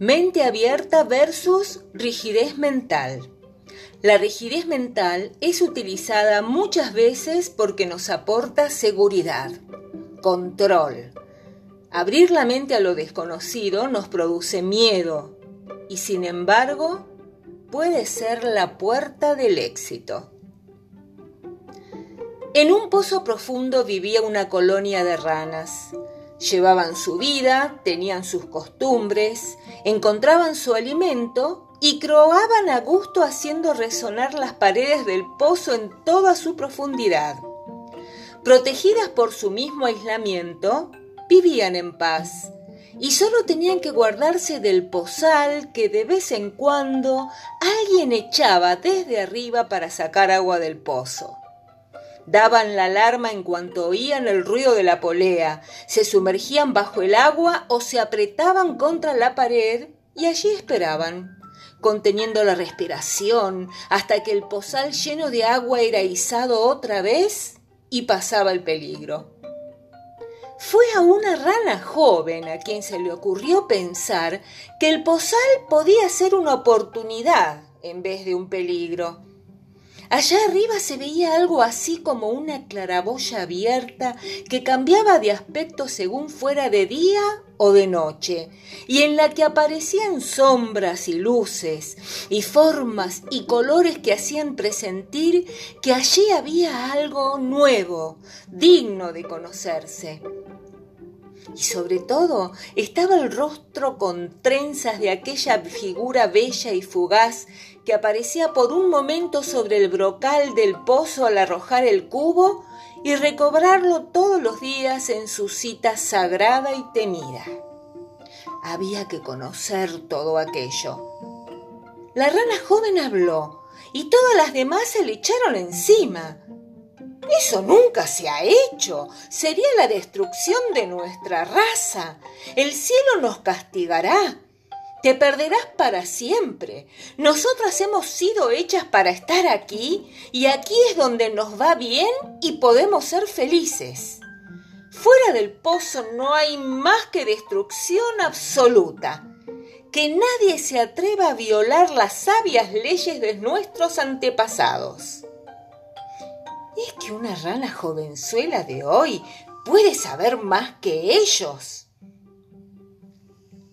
Mente abierta versus rigidez mental. La rigidez mental es utilizada muchas veces porque nos aporta seguridad, control. Abrir la mente a lo desconocido nos produce miedo y sin embargo puede ser la puerta del éxito. En un pozo profundo vivía una colonia de ranas. Llevaban su vida, tenían sus costumbres, encontraban su alimento y croaban a gusto haciendo resonar las paredes del pozo en toda su profundidad. Protegidas por su mismo aislamiento, vivían en paz y solo tenían que guardarse del pozal que de vez en cuando alguien echaba desde arriba para sacar agua del pozo. Daban la alarma en cuanto oían el ruido de la polea, se sumergían bajo el agua o se apretaban contra la pared y allí esperaban conteniendo la respiración, hasta que el pozal lleno de agua era izado otra vez y pasaba el peligro. Fue a una rana joven a quien se le ocurrió pensar que el pozal podía ser una oportunidad en vez de un peligro. Allá arriba se veía algo así como una claraboya abierta que cambiaba de aspecto según fuera de día o de noche, y en la que aparecían sombras y luces, y formas y colores que hacían presentir que allí había algo nuevo, digno de conocerse. Y sobre todo estaba el rostro con trenzas de aquella figura bella y fugaz que aparecía por un momento sobre el brocal del pozo al arrojar el cubo y recobrarlo todos los días en su cita sagrada y temida. Había que conocer todo aquello. La rana joven habló y todas las demás se le echaron encima. Eso nunca se ha hecho. Sería la destrucción de nuestra raza. El cielo nos castigará. Te perderás para siempre. Nosotras hemos sido hechas para estar aquí y aquí es donde nos va bien y podemos ser felices. Fuera del pozo no hay más que destrucción absoluta. Que nadie se atreva a violar las sabias leyes de nuestros antepasados. Es que una rana jovenzuela de hoy puede saber más que ellos.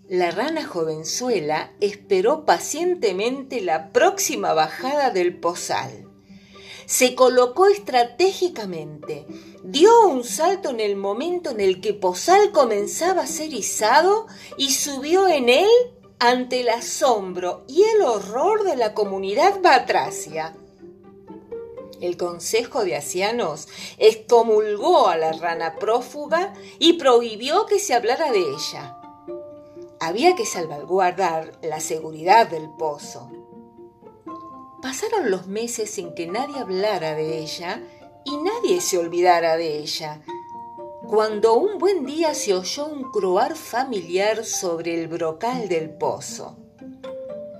La rana jovenzuela esperó pacientemente la próxima bajada del pozal. Se colocó estratégicamente, dio un salto en el momento en el que Pozal comenzaba a ser izado y subió en él ante el asombro y el horror de la comunidad batracia. El Consejo de Ancianos excomulgó a la rana prófuga y prohibió que se hablara de ella había que salvaguardar la seguridad del pozo. Pasaron los meses sin que nadie hablara de ella y nadie se olvidara de ella, cuando un buen día se oyó un croar familiar sobre el brocal del pozo.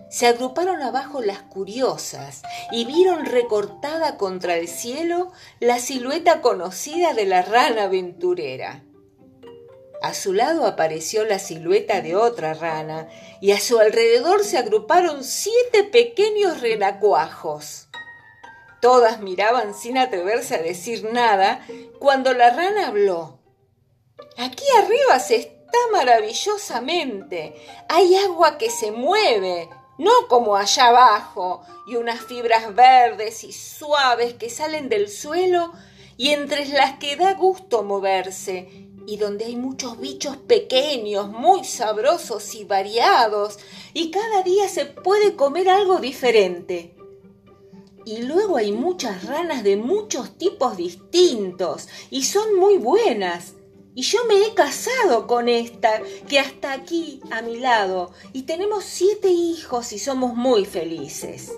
Se agruparon abajo las curiosas y vieron recortada contra el cielo la silueta conocida de la rana aventurera. A su lado apareció la silueta de otra rana y a su alrededor se agruparon siete pequeños renacuajos. Todas miraban sin atreverse a decir nada cuando la rana habló. Aquí arriba se está maravillosamente. Hay agua que se mueve, no como allá abajo, y unas fibras verdes y suaves que salen del suelo y entre las que da gusto moverse y donde hay muchos bichos pequeños, muy sabrosos y variados, y cada día se puede comer algo diferente. Y luego hay muchas ranas de muchos tipos distintos, y son muy buenas. Y yo me he casado con esta, que hasta aquí a mi lado, y tenemos siete hijos y somos muy felices.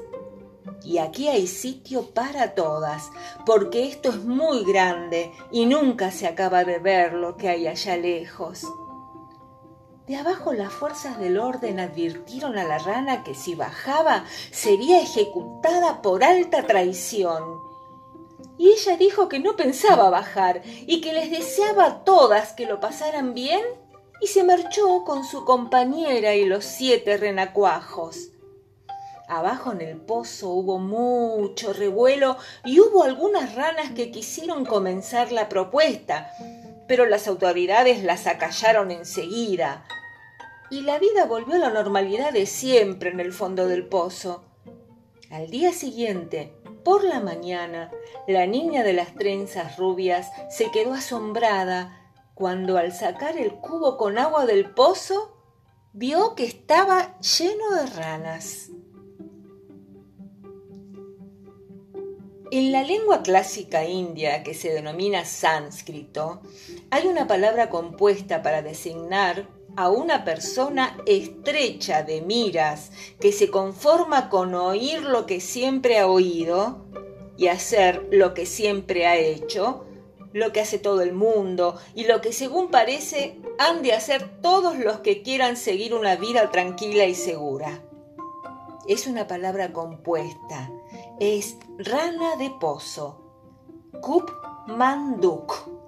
Y aquí hay sitio para todas, porque esto es muy grande y nunca se acaba de ver lo que hay allá lejos. De abajo las fuerzas del orden advirtieron a la rana que si bajaba sería ejecutada por alta traición. Y ella dijo que no pensaba bajar y que les deseaba a todas que lo pasaran bien y se marchó con su compañera y los siete renacuajos. Abajo en el pozo hubo mucho revuelo y hubo algunas ranas que quisieron comenzar la propuesta, pero las autoridades las acallaron enseguida. Y la vida volvió a la normalidad de siempre en el fondo del pozo. Al día siguiente, por la mañana, la niña de las trenzas rubias se quedó asombrada cuando al sacar el cubo con agua del pozo vio que estaba lleno de ranas. En la lengua clásica india, que se denomina sánscrito, hay una palabra compuesta para designar a una persona estrecha de miras que se conforma con oír lo que siempre ha oído y hacer lo que siempre ha hecho, lo que hace todo el mundo y lo que según parece han de hacer todos los que quieran seguir una vida tranquila y segura. Es una palabra compuesta. Es rana de pozo, Kup Manduk,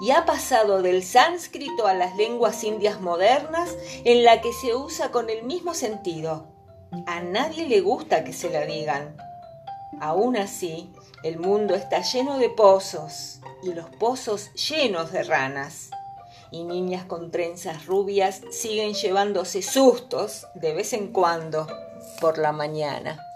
y ha pasado del sánscrito a las lenguas indias modernas en la que se usa con el mismo sentido. A nadie le gusta que se la digan. Aún así, el mundo está lleno de pozos y los pozos llenos de ranas. Y niñas con trenzas rubias siguen llevándose sustos de vez en cuando por la mañana.